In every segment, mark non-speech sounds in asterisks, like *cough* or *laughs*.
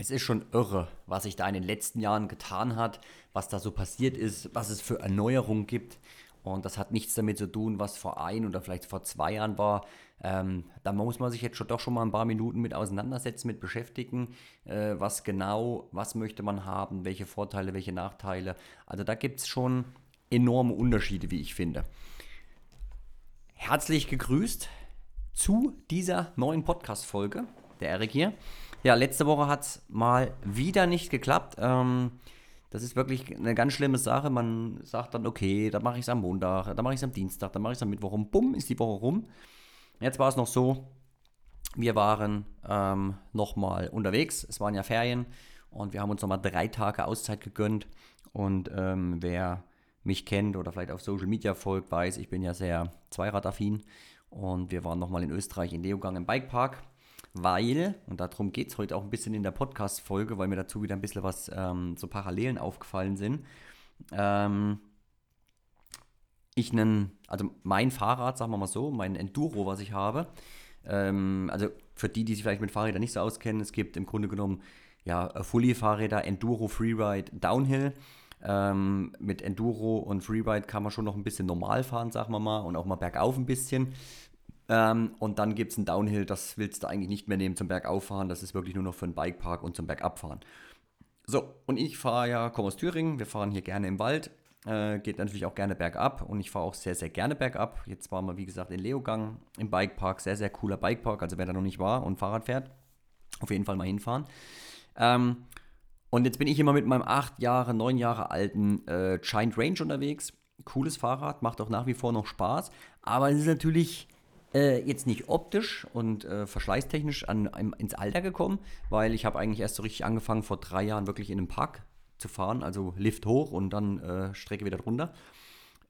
Es ist schon irre, was sich da in den letzten Jahren getan hat, was da so passiert ist, was es für Erneuerungen gibt. Und das hat nichts damit zu tun, was vor ein oder vielleicht vor zwei Jahren war. Ähm, da muss man sich jetzt schon doch schon mal ein paar Minuten mit auseinandersetzen, mit beschäftigen, äh, was genau, was möchte man haben, welche Vorteile, welche Nachteile. Also da gibt es schon enorme Unterschiede, wie ich finde. Herzlich gegrüßt zu dieser neuen Podcast-Folge. Der Erik hier. Ja, letzte Woche hat es mal wieder nicht geklappt. Ähm, das ist wirklich eine ganz schlimme Sache. Man sagt dann, okay, dann mache ich es am Montag, dann mache ich es am Dienstag, dann mache ich es am Mittwoch und bumm, ist die Woche rum. Jetzt war es noch so, wir waren ähm, nochmal unterwegs. Es waren ja Ferien und wir haben uns nochmal drei Tage Auszeit gegönnt. Und ähm, wer mich kennt oder vielleicht auf Social Media folgt, weiß, ich bin ja sehr Zweiradaffin. Und wir waren nochmal in Österreich in Leogang im Bikepark weil, und darum geht es heute auch ein bisschen in der Podcast-Folge, weil mir dazu wieder ein bisschen was ähm, so Parallelen aufgefallen sind. Ähm, ich einen, also mein Fahrrad, sagen wir mal so, mein Enduro, was ich habe, ähm, also für die, die sich vielleicht mit Fahrrädern nicht so auskennen, es gibt im Grunde genommen ja Fully-Fahrräder, Enduro, Freeride, Downhill. Ähm, mit Enduro und Freeride kann man schon noch ein bisschen normal fahren, sagen wir mal, und auch mal bergauf ein bisschen. Ähm, und dann gibt es ein Downhill, das willst du eigentlich nicht mehr nehmen zum Bergauffahren. Das ist wirklich nur noch für einen Bikepark und zum Bergabfahren. So, und ich fahre ja, komme aus Thüringen, wir fahren hier gerne im Wald, äh, geht natürlich auch gerne bergab und ich fahre auch sehr, sehr gerne bergab. Jetzt waren wir, wie gesagt, in Leogang im Bikepark, sehr, sehr cooler Bikepark, also wer da noch nicht war und Fahrrad fährt, auf jeden Fall mal hinfahren. Ähm, und jetzt bin ich immer mit meinem 8 Jahre, 9 Jahre alten äh, Giant Range unterwegs. Cooles Fahrrad, macht auch nach wie vor noch Spaß, aber es ist natürlich äh, jetzt nicht optisch und äh, verschleißtechnisch an, an, ins Alter gekommen, weil ich habe eigentlich erst so richtig angefangen, vor drei Jahren wirklich in einem Park zu fahren, also Lift hoch und dann äh, Strecke wieder drunter.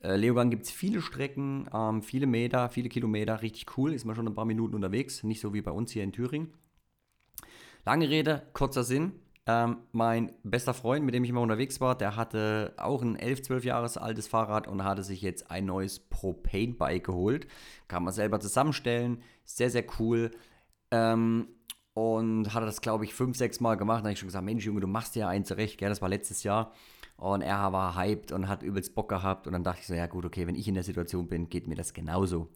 Äh, Leogang gibt es viele Strecken, ähm, viele Meter, viele Kilometer, richtig cool, ist man schon ein paar Minuten unterwegs, nicht so wie bei uns hier in Thüringen. Lange Rede, kurzer Sinn. Ähm, mein bester Freund, mit dem ich immer unterwegs war, der hatte auch ein 11, 12 Jahres altes Fahrrad und hatte sich jetzt ein neues Propane-Bike geholt. Kann man selber zusammenstellen. Sehr, sehr cool. Ähm, und hatte das, glaube ich, fünf, sechs Mal gemacht. Da habe ich schon gesagt, Mensch, Junge, du machst dir einen zurecht. Gell? Das war letztes Jahr. Und er war hyped und hat übelst Bock gehabt. Und dann dachte ich so, ja gut, okay, wenn ich in der Situation bin, geht mir das genauso.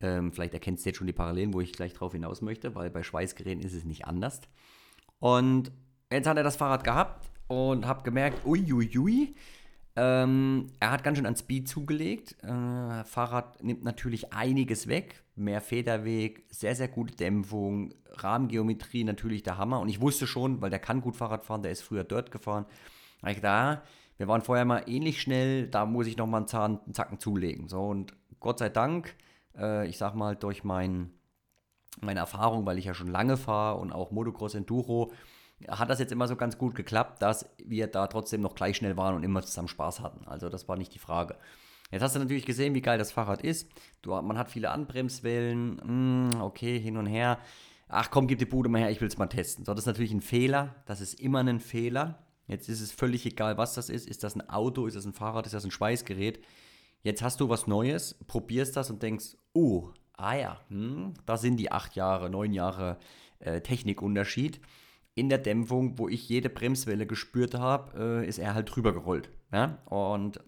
Ähm, vielleicht erkennst du jetzt schon die Parallelen, wo ich gleich drauf hinaus möchte, weil bei Schweißgeräten ist es nicht anders. Und Jetzt hat er das Fahrrad gehabt und habe gemerkt, uiuiui, ähm, er hat ganz schön an Speed zugelegt. Äh, Fahrrad nimmt natürlich einiges weg. Mehr Federweg, sehr, sehr gute Dämpfung, Rahmengeometrie natürlich der Hammer. Und ich wusste schon, weil der kann gut Fahrrad fahren, der ist früher Dirt gefahren. Da ich da, wir waren vorher mal ähnlich schnell, da muss ich nochmal einen, einen Zacken zulegen. So, und Gott sei Dank, äh, ich sag mal, durch mein, meine Erfahrung, weil ich ja schon lange fahre und auch Motocross Enduro, hat das jetzt immer so ganz gut geklappt, dass wir da trotzdem noch gleich schnell waren und immer zusammen Spaß hatten. Also das war nicht die Frage. Jetzt hast du natürlich gesehen, wie geil das Fahrrad ist. Du, man hat viele Anbremswellen, mm, okay, hin und her. Ach komm, gib die Bude mal her, ich will es mal testen. So, das ist natürlich ein Fehler. Das ist immer ein Fehler. Jetzt ist es völlig egal, was das ist. Ist das ein Auto, ist das ein Fahrrad, ist das ein Schweißgerät? Jetzt hast du was Neues, probierst das und denkst, oh, ah ja, hm, da sind die acht Jahre, neun Jahre äh, Technikunterschied in der Dämpfung, wo ich jede Bremswelle gespürt habe, äh, ist er halt drüber gerollt. Ja? Und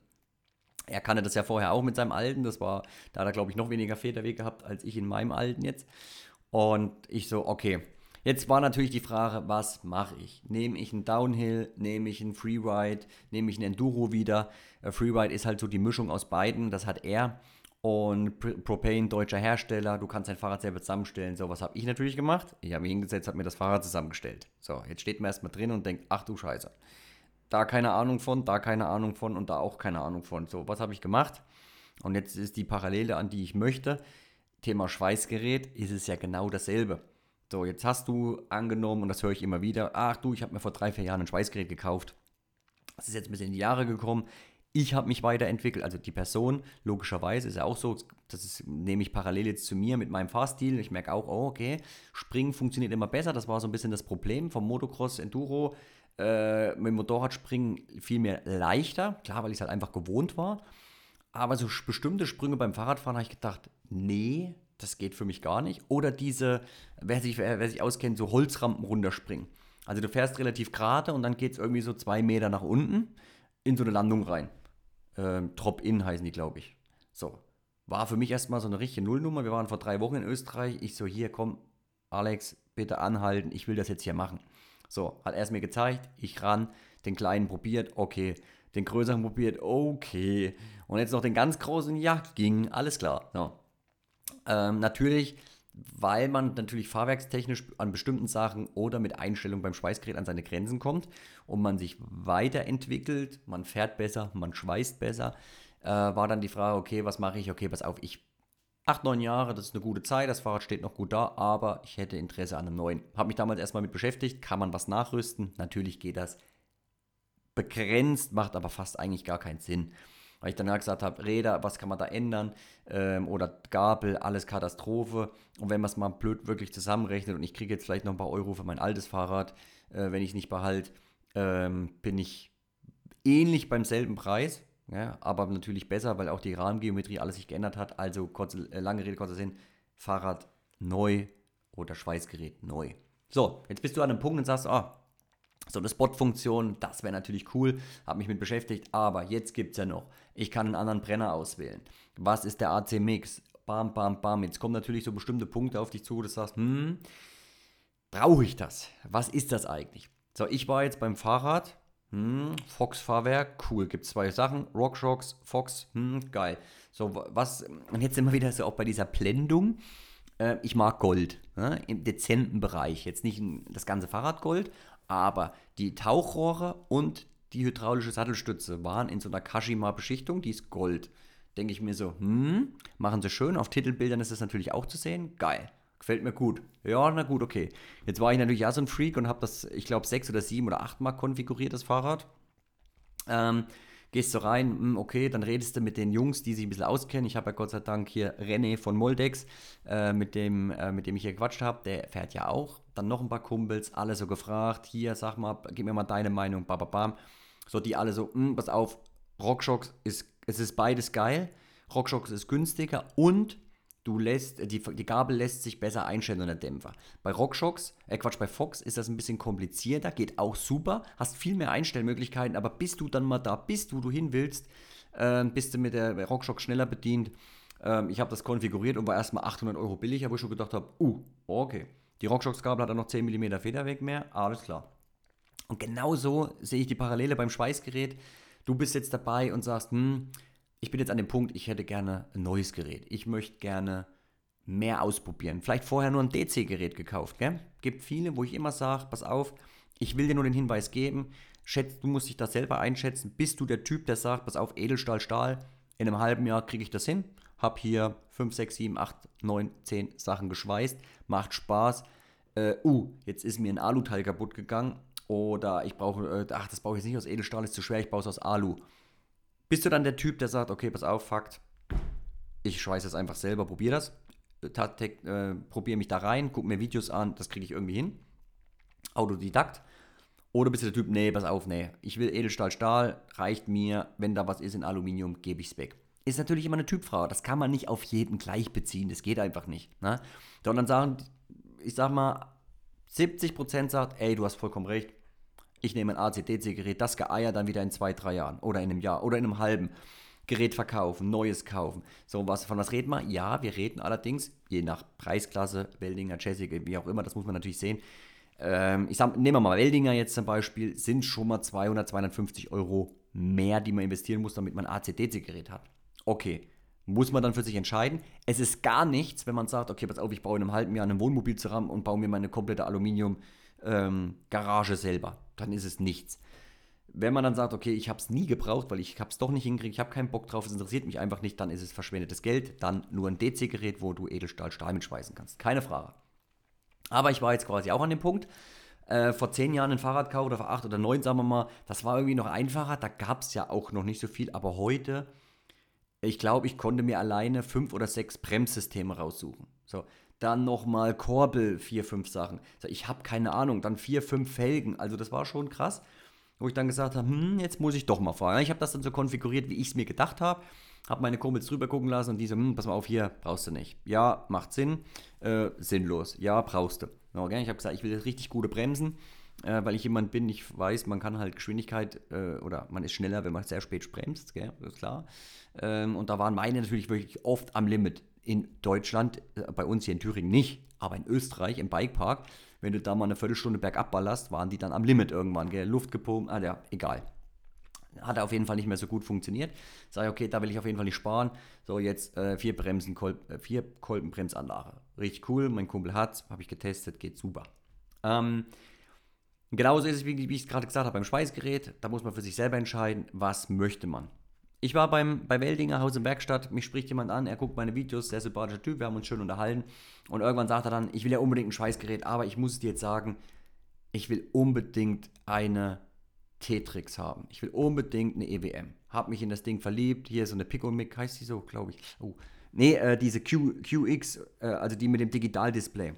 er kannte das ja vorher auch mit seinem alten. Das war, da hat er, glaube ich, noch weniger Federweg gehabt als ich in meinem alten jetzt. Und ich so, okay. Jetzt war natürlich die Frage, was mache ich? Nehme ich einen Downhill, nehme ich einen Freeride, nehme ich einen Enduro wieder? Äh, Freeride ist halt so die Mischung aus beiden, das hat er und Propane, deutscher Hersteller, du kannst dein Fahrrad selber zusammenstellen. So, was habe ich natürlich gemacht? Ich habe mich hingesetzt, habe mir das Fahrrad zusammengestellt. So, jetzt steht man erstmal drin und denkt, ach du Scheiße. Da keine Ahnung von, da keine Ahnung von und da auch keine Ahnung von. So, was habe ich gemacht? Und jetzt ist die Parallele, an die ich möchte. Thema Schweißgerät ist es ja genau dasselbe. So, jetzt hast du angenommen, und das höre ich immer wieder, ach du, ich habe mir vor drei, vier Jahren ein Schweißgerät gekauft. Das ist jetzt ein bisschen in die Jahre gekommen ich habe mich weiterentwickelt. Also die Person, logischerweise, ist ja auch so, das ist, nehme ich parallel jetzt zu mir mit meinem Fahrstil. Ich merke auch, oh, okay, Springen funktioniert immer besser. Das war so ein bisschen das Problem vom Motocross Enduro. Äh, mit dem Motorradspringen viel mehr leichter, klar, weil ich es halt einfach gewohnt war. Aber so bestimmte Sprünge beim Fahrradfahren habe ich gedacht, nee, das geht für mich gar nicht. Oder diese, wer sich, wer sich auskennt, so Holzrampen runterspringen. Also du fährst relativ gerade und dann geht es irgendwie so zwei Meter nach unten in so eine Landung rein. Ähm, Drop-In heißen die, glaube ich. So. War für mich erstmal so eine richtige Nullnummer. Wir waren vor drei Wochen in Österreich. Ich so, hier, komm, Alex, bitte anhalten. Ich will das jetzt hier machen. So, hat er es mir gezeigt. Ich ran, den kleinen probiert, okay. Den größeren probiert, okay. Und jetzt noch den ganz großen, ja, ging, alles klar. So. Ähm, natürlich weil man natürlich fahrwerkstechnisch an bestimmten Sachen oder mit Einstellung beim Schweißgerät an seine Grenzen kommt und man sich weiterentwickelt, man fährt besser, man schweißt besser, äh, war dann die Frage, okay, was mache ich? Okay, pass auf, ich 8, 9 Jahre, das ist eine gute Zeit, das Fahrrad steht noch gut da, aber ich hätte Interesse an einem neuen. Habe mich damals erstmal mit beschäftigt, kann man was nachrüsten? Natürlich geht das begrenzt, macht aber fast eigentlich gar keinen Sinn weil ich dann gesagt habe, Räder, was kann man da ändern? Ähm, oder Gabel, alles Katastrophe. Und wenn man es mal blöd wirklich zusammenrechnet und ich kriege jetzt vielleicht noch ein paar Euro für mein altes Fahrrad, äh, wenn ich es nicht behalte, ähm, bin ich ähnlich beim selben Preis. Ja, aber natürlich besser, weil auch die Rahmengeometrie alles sich geändert hat. Also kurze, äh, lange Rede, kurzer Sinn, Fahrrad neu oder Schweißgerät neu. So, jetzt bist du an einem Punkt und sagst, ah, so eine Spot-Funktion, das wäre natürlich cool, habe mich mit beschäftigt, aber jetzt gibt es ja noch, ich kann einen anderen Brenner auswählen. Was ist der AC-Mix? Bam, bam, bam. Jetzt kommen natürlich so bestimmte Punkte auf dich zu, wo du sagst, hm, brauche ich das? Was ist das eigentlich? So, ich war jetzt beim Fahrrad, hm, Fox-Fahrwerk, cool, gibt zwei Sachen, RockShox, Fox, hm, geil. So, was, und jetzt immer wieder so auch bei dieser Blendung, äh, ich mag Gold, ne, im dezenten Bereich, jetzt nicht das ganze Fahrrad Gold, aber die Tauchrohre und die hydraulische Sattelstütze waren in so einer Kashima-Beschichtung, die ist Gold. Denke ich mir so, hm, machen sie schön. Auf Titelbildern ist das natürlich auch zu sehen. Geil. Gefällt mir gut. Ja, na gut, okay. Jetzt war ich natürlich ja so ein Freak und habe das, ich glaube, sechs oder sieben oder acht Mal konfiguriert, das Fahrrad. Ähm, gehst du rein, hm, okay, dann redest du mit den Jungs, die sich ein bisschen auskennen. Ich habe ja Gott sei Dank hier René von Moldex, äh, mit, dem, äh, mit dem ich hier gequatscht habe, der fährt ja auch. Dann noch ein paar Kumpels, alle so gefragt, hier, sag mal, gib mir mal deine Meinung, bababam. So, die alle so, hm, pass auf, RockShox ist, es ist beides geil. RockShox ist günstiger und du lässt, die, die Gabel lässt sich besser einstellen und der Dämpfer. Bei RockShox, äh Quatsch, bei Fox ist das ein bisschen komplizierter, geht auch super, hast viel mehr Einstellmöglichkeiten, aber bis du dann mal da bist, wo du hin willst, äh, bist du mit der RockShox schneller bedient. Ähm, ich habe das konfiguriert und war erstmal 800 Euro billiger, wo ich schon gedacht habe, uh, okay. Die RockShox-Gabel hat dann noch 10 mm Federweg mehr, alles klar. Und genauso sehe ich die Parallele beim Schweißgerät. Du bist jetzt dabei und sagst, hm, ich bin jetzt an dem Punkt, ich hätte gerne ein neues Gerät. Ich möchte gerne mehr ausprobieren. Vielleicht vorher nur ein DC-Gerät gekauft. Gell? Gibt viele, wo ich immer sage, pass auf, ich will dir nur den Hinweis geben, schätz, du musst dich das selber einschätzen. Bist du der Typ, der sagt, pass auf, Edelstahl, Stahl, in einem halben Jahr kriege ich das hin. Hab hier 5, 6, 7, 8, 9, 10 Sachen geschweißt. Macht Spaß. Äh, uh, jetzt ist mir ein Aluteil kaputt gegangen. Oder ich brauche, äh, ach, das brauche ich jetzt nicht aus Edelstahl, ist zu schwer, ich baue es aus Alu. Bist du dann der Typ, der sagt, okay, pass auf, Fakt, ich schweiße es einfach selber, probiere das, äh, probiere mich da rein, gucke mir Videos an, das kriege ich irgendwie hin. Autodidakt. Oder bist du der Typ, nee, pass auf, nee, ich will Edelstahl, Stahl, reicht mir, wenn da was ist in Aluminium, gebe ich es weg. Ist natürlich immer eine Typfrage, das kann man nicht auf jeden gleich beziehen, das geht einfach nicht. Ne? Dann sagen, ich sag mal, 70% sagt, ey, du hast vollkommen recht, ich nehme ein AC-DC-Gerät, das geeiert dann wieder in zwei, drei Jahren oder in einem Jahr oder in einem halben. Gerät verkaufen, neues kaufen. So, was, von was reden wir? Ja, wir reden allerdings, je nach Preisklasse, Weldinger, Jessica, wie auch immer, das muss man natürlich sehen. Ähm, ich sag, nehmen wir mal Weldinger jetzt zum Beispiel, sind schon mal 200, 250 Euro mehr, die man investieren muss, damit man ein AC-DC-Gerät hat. Okay, muss man dann für sich entscheiden. Es ist gar nichts, wenn man sagt, okay, pass auf, ich baue in einem halben Jahr ein Wohnmobil zusammen und baue mir meine komplette Aluminium-Garage ähm, selber dann ist es nichts. Wenn man dann sagt, okay, ich habe es nie gebraucht, weil ich habe es doch nicht hingekriegt, ich habe keinen Bock drauf, es interessiert mich einfach nicht, dann ist es verschwendetes Geld, dann nur ein DC-Gerät, wo du Edelstahl, Stahl mitschweißen kannst. Keine Frage. Aber ich war jetzt quasi auch an dem Punkt, äh, vor zehn Jahren ein Fahrrad kaufen oder vor acht oder neun, sagen wir mal, das war irgendwie noch einfacher, da gab es ja auch noch nicht so viel, aber heute, ich glaube, ich konnte mir alleine fünf oder sechs Bremssysteme raussuchen. So, dann nochmal Korbel, vier, fünf Sachen. Ich habe keine Ahnung, dann vier, fünf Felgen. Also das war schon krass, wo ich dann gesagt habe, hm, jetzt muss ich doch mal fahren. Ich habe das dann so konfiguriert, wie ich es mir gedacht habe. Habe meine Kumpels drüber gucken lassen und die so, hm, pass mal auf, hier brauchst du nicht. Ja, macht Sinn, äh, sinnlos. Ja, brauchst du. Okay, ich habe gesagt, ich will jetzt richtig gute Bremsen. äh, weil ich jemand bin, ich weiß, man kann halt Geschwindigkeit äh, oder man ist schneller, wenn man sehr spät bremst, gell? das ist klar. Ähm, und da waren meine natürlich wirklich oft am Limit. In Deutschland, äh, bei uns hier in Thüringen nicht, aber in Österreich im Bikepark, wenn du da mal eine Viertelstunde bergab ballerst, waren die dann am Limit irgendwann, gell? Luft gepumpt, ah ja, egal. Hat auf jeden Fall nicht mehr so gut funktioniert. Sag ich, okay, da will ich auf jeden Fall nicht sparen. So, jetzt äh, vier Bremsen, Kol äh, vier Kolbenbremsanlage. Richtig cool, mein Kumpel hat's, habe ich getestet, geht super. Ähm, genauso ist es, wie, wie ich es gerade gesagt habe, beim Schweißgerät. Da muss man für sich selber entscheiden, was möchte man. Ich war beim, bei Weldinger Haus in Werkstatt, mich spricht jemand an, er guckt meine Videos, sehr sympathischer Typ, wir haben uns schön unterhalten. Und irgendwann sagt er dann, ich will ja unbedingt ein Schweißgerät, aber ich muss es dir jetzt sagen, ich will unbedingt eine Tetrix haben. Ich will unbedingt eine EWM. Hab mich in das Ding verliebt. Hier ist so eine Picomic, heißt die so, glaube ich. Oh. Nee, äh, diese Q, QX, äh, also die mit dem Digitaldisplay.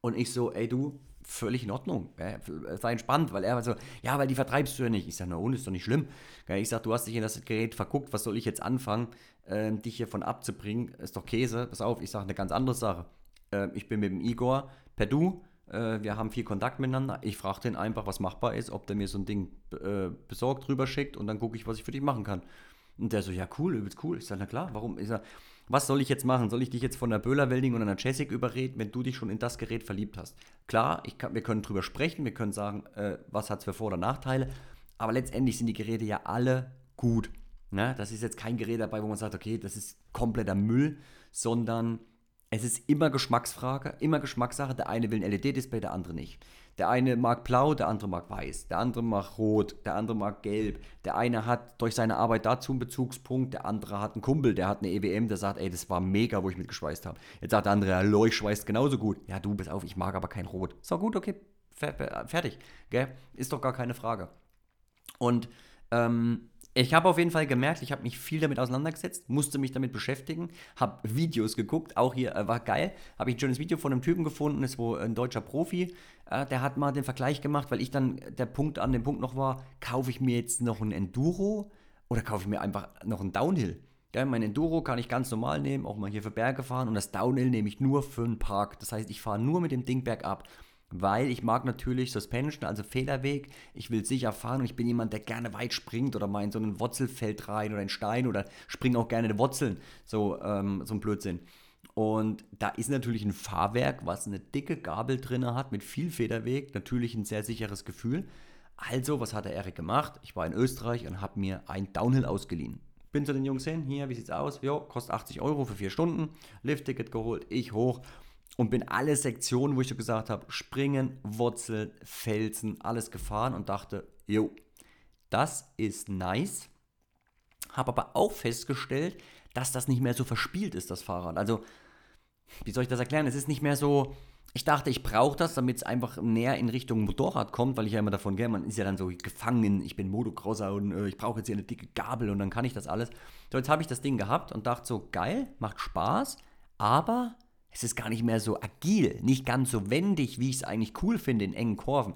Und ich so, ey du, völlig in Ordnung. Sei entspannt, weil er war so, ja, weil die vertreibst du ja nicht. Ich sage, na und, ist doch nicht schlimm. Ich sage, du hast dich in das Gerät verguckt, was soll ich jetzt anfangen, äh, dich hiervon abzubringen? Ist doch Käse, pass auf, ich sage eine ganz andere Sache. Äh, ich bin mit dem Igor per Du, äh, wir haben viel Kontakt miteinander. Ich frage den einfach, was machbar ist, ob der mir so ein Ding äh, besorgt, rüber schickt und dann gucke ich, was ich für dich machen kann. Und der so, ja, cool, übelst cool. Ich sage, na klar, warum? Ich sage, was soll ich jetzt machen? Soll ich dich jetzt von der Böhler-Welding und einer Jessic überreden, wenn du dich schon in das Gerät verliebt hast? Klar, kann, wir können drüber sprechen, wir können sagen, äh, was hat es für Vor- oder Nachteile, aber letztendlich sind die Geräte ja alle gut. Ne? Das ist jetzt kein Gerät dabei, wo man sagt, okay, das ist kompletter Müll, sondern es ist immer Geschmacksfrage, immer Geschmackssache. Der eine will ein LED-Display, der andere nicht. Der eine mag blau, der andere mag weiß. Der andere mag rot, der andere mag gelb. Der eine hat durch seine Arbeit dazu einen Bezugspunkt, der andere hat einen Kumpel, der hat eine EWM, der sagt, ey, das war mega, wo ich mitgeschweißt habe. Jetzt sagt der andere, Loh, ich schweißt genauso gut. Ja, du bist auf, ich mag aber kein Rot. So gut, okay, fertig. Gell? Ist doch gar keine Frage. Und ähm, ich habe auf jeden Fall gemerkt, ich habe mich viel damit auseinandergesetzt, musste mich damit beschäftigen, habe Videos geguckt, auch hier äh, war geil, habe ich ein schönes Video von einem Typen gefunden, ist wohl ein deutscher Profi, äh, der hat mal den Vergleich gemacht, weil ich dann der Punkt an dem Punkt noch war, kaufe ich mir jetzt noch ein Enduro oder kaufe ich mir einfach noch ein Downhill? Ja, mein Enduro kann ich ganz normal nehmen, auch mal hier für Berge fahren und das Downhill nehme ich nur für einen Park. Das heißt, ich fahre nur mit dem Ding bergab weil ich mag natürlich Suspension, also Federweg. Ich will sicher fahren und ich bin jemand, der gerne weit springt oder mal in so ein Wurzelfeld rein oder einen Stein oder springe auch gerne die Wurzeln. So, ähm, so ein Blödsinn. Und da ist natürlich ein Fahrwerk, was eine dicke Gabel drin hat mit viel Federweg, natürlich ein sehr sicheres Gefühl. Also, was hat der Erik gemacht? Ich war in Österreich und habe mir ein Downhill ausgeliehen. Bin zu den Jungs hin, hier, wie sieht's aus? Jo, kostet 80 Euro für vier Stunden. Lift-Ticket geholt, ich hoch und bin alle Sektionen, wo ich gesagt habe, Springen, Wurzel, Felsen, alles gefahren und dachte, jo, das ist nice. Habe aber auch festgestellt, dass das nicht mehr so verspielt ist, das Fahrrad. Also, wie soll ich das erklären? Es ist nicht mehr so, ich dachte, ich brauche das, damit es einfach näher in Richtung Motorrad kommt, weil ich ja immer davon gehe, man ist ja dann so gefangen, ich bin Motocrosser und äh, ich brauche jetzt hier eine dicke Gabel und dann kann ich das alles. So, jetzt habe ich das Ding gehabt und dachte so, geil, macht Spaß, aber es ist gar nicht mehr so agil, nicht ganz so wendig, wie ich es eigentlich cool finde in engen Kurven.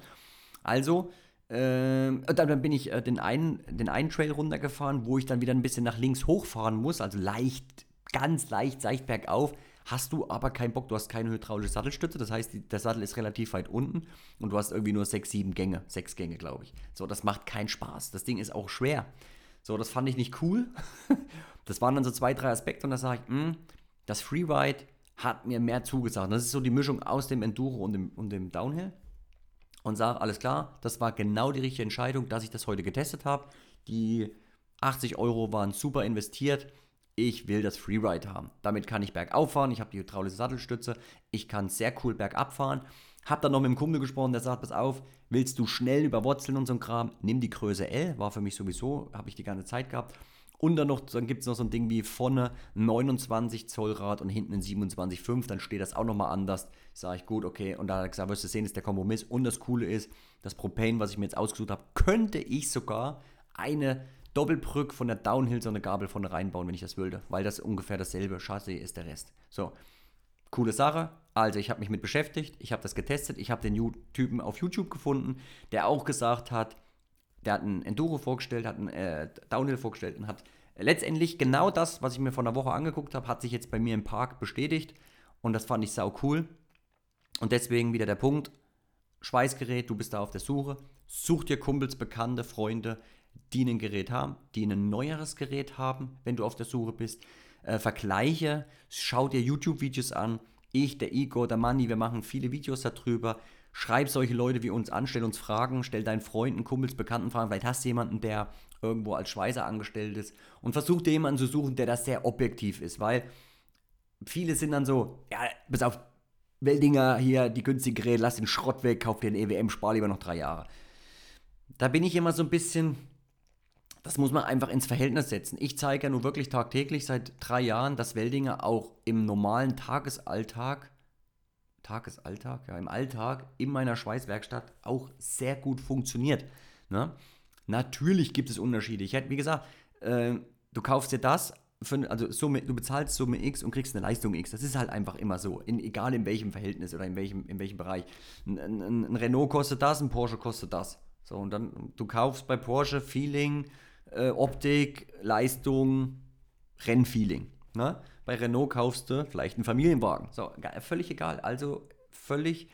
Also, äh, dann bin ich äh, den, einen, den einen Trail runtergefahren, wo ich dann wieder ein bisschen nach links hochfahren muss, also leicht, ganz leicht, seicht bergauf. Hast du aber keinen Bock, du hast keine hydraulische Sattelstütze, das heißt, der Sattel ist relativ weit unten und du hast irgendwie nur sechs, sieben Gänge, sechs Gänge, glaube ich. So, das macht keinen Spaß. Das Ding ist auch schwer. So, das fand ich nicht cool. *laughs* das waren dann so zwei, drei Aspekte und da sage ich, mh, hm, das Freeride hat mir mehr zugesagt. Das ist so die Mischung aus dem Enduro und dem, und dem Downhill. Und sage, alles klar, das war genau die richtige Entscheidung, dass ich das heute getestet habe. Die 80 Euro waren super investiert. Ich will das Freeride haben. Damit kann ich bergauf fahren. Ich habe die hydraulische Sattelstütze. Ich kann sehr cool bergab fahren. Hab dann noch mit dem Kumpel gesprochen, der sagt, pass auf, willst du schnell über Wurzeln und so ein Kram, nimm die Größe L, war für mich sowieso, habe ich die ganze Zeit gehabt. Und dann, noch, dann gibt es noch so ein Ding wie vorne 29 Zoll Rad und hinten ein 27,5. Dann steht das auch nochmal anders. Sage ich, gut, okay. Und da hat er gesagt, wirst du sehen, ist der Kompromiss. Und das Coole ist, das Propane, was ich mir jetzt ausgesucht habe, könnte ich sogar eine Doppelbrück von der Downhill so eine Gabel vorne reinbauen, wenn ich das würde. Weil das ungefähr dasselbe Chassis ist der Rest. So, coole Sache. Also ich habe mich mit beschäftigt, ich habe das getestet, ich habe den Typen auf YouTube gefunden, der auch gesagt hat, der hat ein Enduro vorgestellt, hat ein äh, Downhill vorgestellt und hat letztendlich genau das, was ich mir vor einer Woche angeguckt habe, hat sich jetzt bei mir im Park bestätigt und das fand ich sau cool. Und deswegen wieder der Punkt, Schweißgerät, du bist da auf der Suche, such dir Kumpels, Bekannte, Freunde, die ein Gerät haben, die ein neueres Gerät haben, wenn du auf der Suche bist. Äh, vergleiche, schau dir YouTube-Videos an. Ich, der Igor, der Manni, wir machen viele Videos darüber. Schreib solche Leute wie uns an, stell uns Fragen, stell deinen Freunden, Kumpels, Bekannten Fragen. Vielleicht hast du jemanden, der irgendwo als Schweißer angestellt ist und versuch dir jemanden zu suchen, der das sehr objektiv ist, weil viele sind dann so, ja, bis auf Weldinger hier, die günstige Geräte, lass den Schrott weg, kauf dir ein EWM, spar lieber noch drei Jahre. Da bin ich immer so ein bisschen, das muss man einfach ins Verhältnis setzen. Ich zeige ja nur wirklich tagtäglich seit drei Jahren, dass Weldinger auch im normalen Tagesalltag, Tagesalltag, ja, im Alltag in meiner Schweißwerkstatt auch sehr gut funktioniert. Ne? Natürlich gibt es Unterschiede. Ich hätte, wie gesagt, äh, du kaufst dir das, für, also Summe, du bezahlst Summe X und kriegst eine Leistung X. Das ist halt einfach immer so, in, egal in welchem Verhältnis oder in welchem, in welchem Bereich. Ein, ein, ein Renault kostet das, ein Porsche kostet das. So, und dann, du kaufst bei Porsche Feeling, äh, Optik, Leistung, Rennfeeling. Ne? Bei Renault kaufst du vielleicht einen Familienwagen. So, völlig egal. Also völlig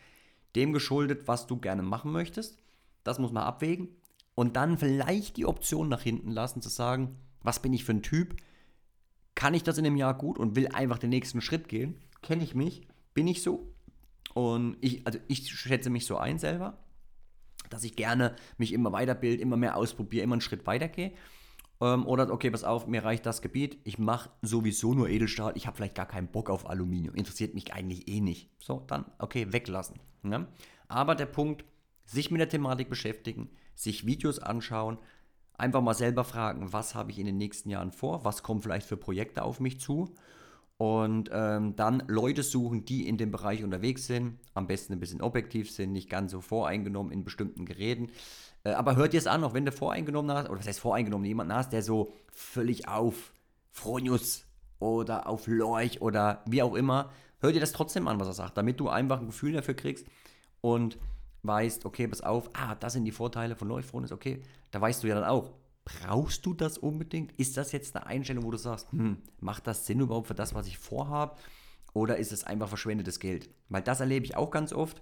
dem geschuldet, was du gerne machen möchtest. Das muss man abwägen. Und dann vielleicht die Option nach hinten lassen, zu sagen, was bin ich für ein Typ? Kann ich das in einem Jahr gut und will einfach den nächsten Schritt gehen? Kenne ich mich? Bin ich so? Und ich, also ich schätze mich so ein selber dass ich gerne mich immer weiterbilde, immer mehr ausprobiere, immer einen Schritt weitergehe. Ähm, oder, okay, pass auf, mir reicht das Gebiet, ich mache sowieso nur Edelstahl, ich habe vielleicht gar keinen Bock auf Aluminium, interessiert mich eigentlich eh nicht. So, dann, okay, weglassen. Ne? Aber der Punkt, sich mit der Thematik beschäftigen, sich Videos anschauen, einfach mal selber fragen, was habe ich in den nächsten Jahren vor, was kommen vielleicht für Projekte auf mich zu und ähm, dann Leute suchen, die in dem Bereich unterwegs sind, am besten ein bisschen objektiv sind, nicht ganz so voreingenommen in bestimmten Geräten. Äh, aber hört dir es an, auch wenn du voreingenommen hast, oder was heißt voreingenommen, jemanden hast, der so völlig auf Fronius oder auf Lorch oder wie auch immer, hör dir das trotzdem an, was er sagt, damit du einfach ein Gefühl dafür kriegst und weißt, okay, pass auf, ah, das sind die Vorteile von Lorch, Fronius, okay, da weißt du ja dann auch, Brauchst du das unbedingt? Ist das jetzt eine Einstellung, wo du sagst, hm, macht das Sinn überhaupt für das, was ich vorhabe? Oder ist es einfach verschwendetes Geld? Weil das erlebe ich auch ganz oft,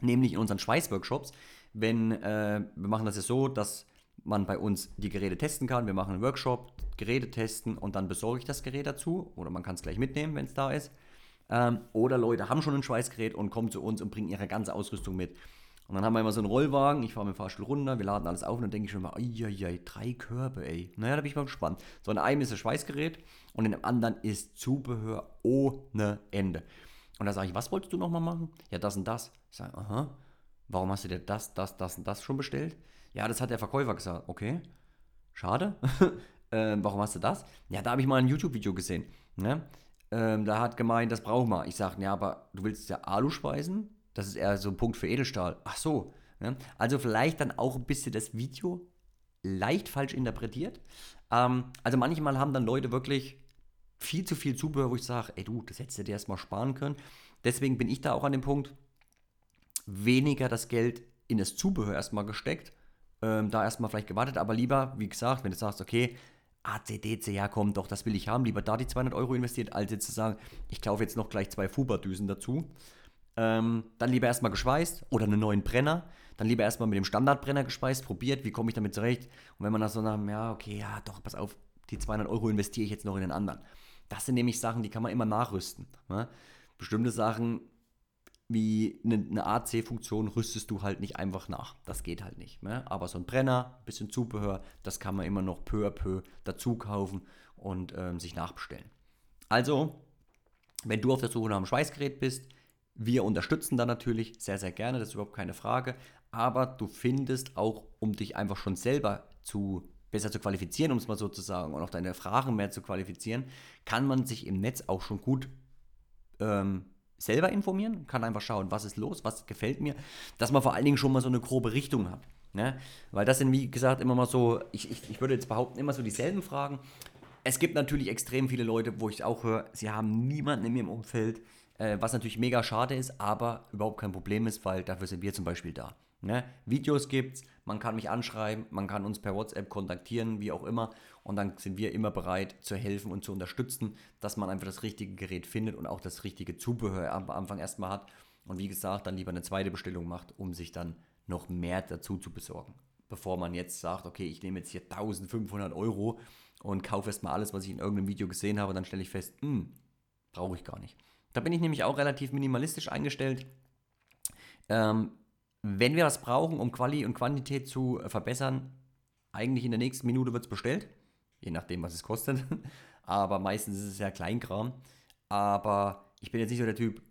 nämlich in unseren Schweißworkshops. Wenn äh, wir machen das ja so, dass man bei uns die Geräte testen kann. Wir machen einen Workshop, Geräte testen und dann besorge ich das Gerät dazu. Oder man kann es gleich mitnehmen, wenn es da ist. Ähm, oder Leute haben schon ein Schweißgerät und kommen zu uns und bringen ihre ganze Ausrüstung mit. Und dann haben wir immer so einen Rollwagen, ich fahre mit dem Fahrstuhl runter, wir laden alles auf und dann denke ich schon mal, ai, drei Körbe, ey. Naja, da bin ich mal gespannt. So, in einem ist das Schweißgerät und in dem anderen ist Zubehör ohne Ende. Und da sage ich, was wolltest du nochmal machen? Ja, das und das. Ich sage, aha, warum hast du dir das, das, das und das schon bestellt? Ja, das hat der Verkäufer gesagt. Okay, schade. *laughs* ähm, warum hast du das? Ja, da habe ich mal ein YouTube-Video gesehen. Ne? Ähm, da hat gemeint, das brauchen wir. Ich sage, ja, aber du willst ja Alu speisen? Das ist eher so ein Punkt für Edelstahl. Ach so. Ne? Also vielleicht dann auch ein bisschen das Video leicht falsch interpretiert. Ähm, also manchmal haben dann Leute wirklich viel zu viel Zubehör, wo ich sage, ey du, das hättest du dir erstmal sparen können. Deswegen bin ich da auch an dem Punkt, weniger das Geld in das Zubehör erstmal gesteckt, ähm, da erstmal vielleicht gewartet, aber lieber, wie gesagt, wenn du sagst, okay, ACDC, ja komm, doch, das will ich haben, lieber da die 200 Euro investiert, als jetzt zu sagen, ich kaufe jetzt noch gleich zwei Fuba-Düsen dazu. Ähm, dann lieber erstmal geschweißt oder einen neuen Brenner. Dann lieber erstmal mit dem Standardbrenner gespeist, probiert, wie komme ich damit zurecht. Und wenn man das so nach, ja, okay, ja, doch, pass auf, die 200 Euro investiere ich jetzt noch in den anderen. Das sind nämlich Sachen, die kann man immer nachrüsten. Ne? Bestimmte Sachen wie eine, eine AC-Funktion rüstest du halt nicht einfach nach. Das geht halt nicht. Ne? Aber so ein Brenner, bisschen Zubehör, das kann man immer noch peu à peu dazu kaufen und ähm, sich nachbestellen. Also, wenn du auf der Suche nach einem Schweißgerät bist, wir unterstützen da natürlich sehr, sehr gerne, das ist überhaupt keine Frage. Aber du findest auch, um dich einfach schon selber zu besser zu qualifizieren, um es mal so zu sagen, und auch deine Fragen mehr zu qualifizieren, kann man sich im Netz auch schon gut ähm, selber informieren, kann einfach schauen, was ist los, was gefällt mir, dass man vor allen Dingen schon mal so eine grobe Richtung hat. Ne? Weil das sind, wie gesagt, immer mal so, ich, ich, ich würde jetzt behaupten, immer so dieselben Fragen. Es gibt natürlich extrem viele Leute, wo ich auch höre, sie haben niemanden in ihrem Umfeld, äh, was natürlich mega schade ist, aber überhaupt kein Problem ist, weil dafür sind wir zum Beispiel da. Ne? Videos gibt's, man kann mich anschreiben, man kann uns per WhatsApp kontaktieren, wie auch immer. Und dann sind wir immer bereit zu helfen und zu unterstützen, dass man einfach das richtige Gerät findet und auch das richtige Zubehör am Anfang erstmal hat. und wie gesagt, dann lieber eine zweite Bestellung macht, um sich dann noch mehr dazu zu besorgen. Bevor man jetzt sagt, okay, ich nehme jetzt hier 1500 Euro und kaufe erstmal alles, was ich in irgendeinem Video gesehen habe, dann stelle ich fest, hm, brauche ich gar nicht. Da bin ich nämlich auch relativ minimalistisch eingestellt. Ähm, wenn wir was brauchen, um Quali und Quantität zu äh, verbessern, eigentlich in der nächsten Minute wird es bestellt, je nachdem, was es kostet. *laughs* Aber meistens ist es ja Kleinkram. Aber ich bin jetzt nicht so der Typ,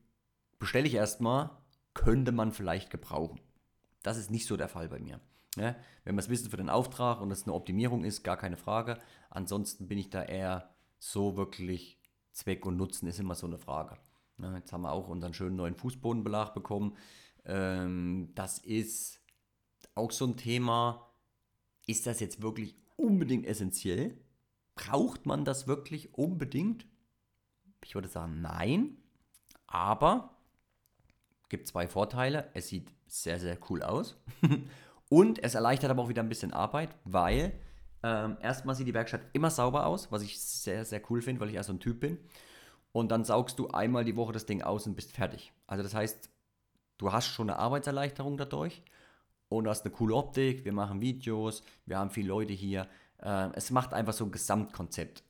bestelle ich erstmal, könnte man vielleicht gebrauchen. Das ist nicht so der Fall bei mir. Ja, wenn wir es wissen für den Auftrag und es eine Optimierung ist, gar keine Frage. Ansonsten bin ich da eher so wirklich Zweck und Nutzen ist immer so eine Frage. Ja, jetzt haben wir auch unseren schönen neuen Fußbodenbelag bekommen. Ähm, das ist auch so ein Thema. Ist das jetzt wirklich unbedingt essentiell? Braucht man das wirklich unbedingt? Ich würde sagen, nein. Aber gibt zwei Vorteile. Es sieht sehr, sehr cool aus. *laughs* Und es erleichtert aber auch wieder ein bisschen Arbeit, weil ähm, erstmal sieht die Werkstatt immer sauber aus, was ich sehr, sehr cool finde, weil ich ja so ein Typ bin. Und dann saugst du einmal die Woche das Ding aus und bist fertig. Also das heißt, du hast schon eine Arbeitserleichterung dadurch und hast eine coole Optik, wir machen Videos, wir haben viele Leute hier. Äh, es macht einfach so ein Gesamtkonzept.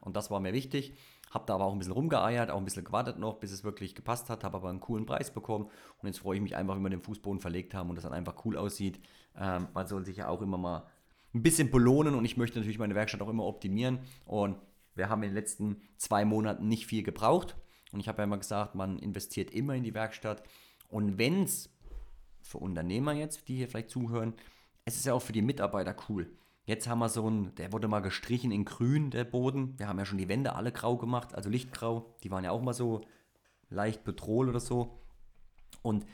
Und das war mir wichtig. Hab da aber auch ein bisschen rumgeeiert, auch ein bisschen gewartet noch, bis es wirklich gepasst hat, habe aber einen coolen Preis bekommen und jetzt freue ich mich einfach, wenn wir den Fußboden verlegt haben und das dann einfach cool aussieht. Ähm, man soll sich ja auch immer mal ein bisschen belohnen und ich möchte natürlich meine Werkstatt auch immer optimieren und wir haben in den letzten zwei Monaten nicht viel gebraucht und ich habe ja immer gesagt, man investiert immer in die Werkstatt und wenn es für Unternehmer jetzt, die hier vielleicht zuhören, es ist ja auch für die Mitarbeiter cool. Jetzt haben wir so ein, der wurde mal gestrichen in grün, der Boden. Wir haben ja schon die Wände alle grau gemacht, also lichtgrau. Die waren ja auch mal so leicht Petrol oder so. Und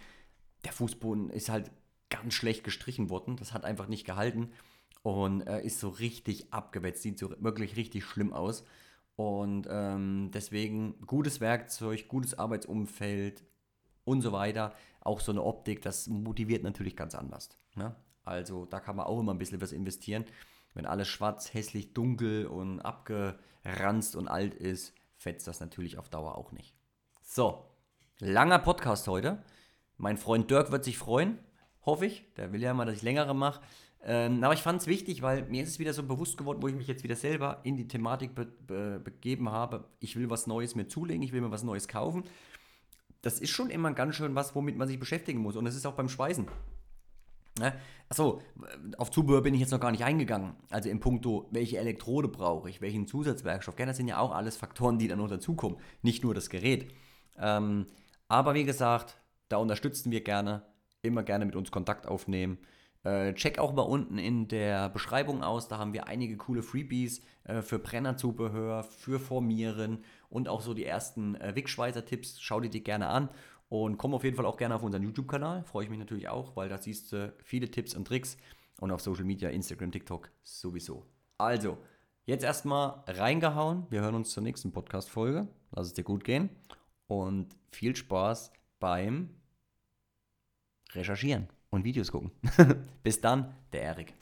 der Fußboden ist halt ganz schlecht gestrichen worden. Das hat einfach nicht gehalten und äh, ist so richtig abgewetzt. Sieht so wirklich richtig schlimm aus. Und ähm, deswegen gutes Werkzeug, gutes Arbeitsumfeld und so weiter. Auch so eine Optik, das motiviert natürlich ganz anders. Ne? Also da kann man auch immer ein bisschen was investieren. Wenn alles schwarz, hässlich, dunkel und abgeranzt und alt ist, fetzt das natürlich auf Dauer auch nicht. So, langer Podcast heute. Mein Freund Dirk wird sich freuen, hoffe ich. Der will ja mal, dass ich längere mache. Ähm, aber ich fand es wichtig, weil mir ist es wieder so bewusst geworden, wo ich mich jetzt wieder selber in die Thematik be be begeben habe. Ich will was Neues mir zulegen, ich will mir was Neues kaufen. Das ist schon immer ganz schön was, womit man sich beschäftigen muss. Und es ist auch beim Schweißen. Ne? Achso, auf Zubehör bin ich jetzt noch gar nicht eingegangen. Also im Punkto, welche Elektrode brauche ich, welchen Zusatzwerkstoff. Gerne, das sind ja auch alles Faktoren, die dann noch dazukommen. Nicht nur das Gerät. Ähm, aber wie gesagt, da unterstützen wir gerne. Immer gerne mit uns Kontakt aufnehmen. Äh, check auch mal unten in der Beschreibung aus. Da haben wir einige coole Freebies äh, für Brennerzubehör, für Formieren und auch so die ersten äh, Wegschweißer-Tipps. Schau dir die gerne an. Und komm auf jeden Fall auch gerne auf unseren YouTube-Kanal. Freue ich mich natürlich auch, weil da siehst du viele Tipps und Tricks. Und auf Social Media, Instagram, TikTok sowieso. Also, jetzt erstmal reingehauen. Wir hören uns zur nächsten Podcast-Folge. Lass es dir gut gehen. Und viel Spaß beim Recherchieren und Videos gucken. *laughs* Bis dann, der Erik.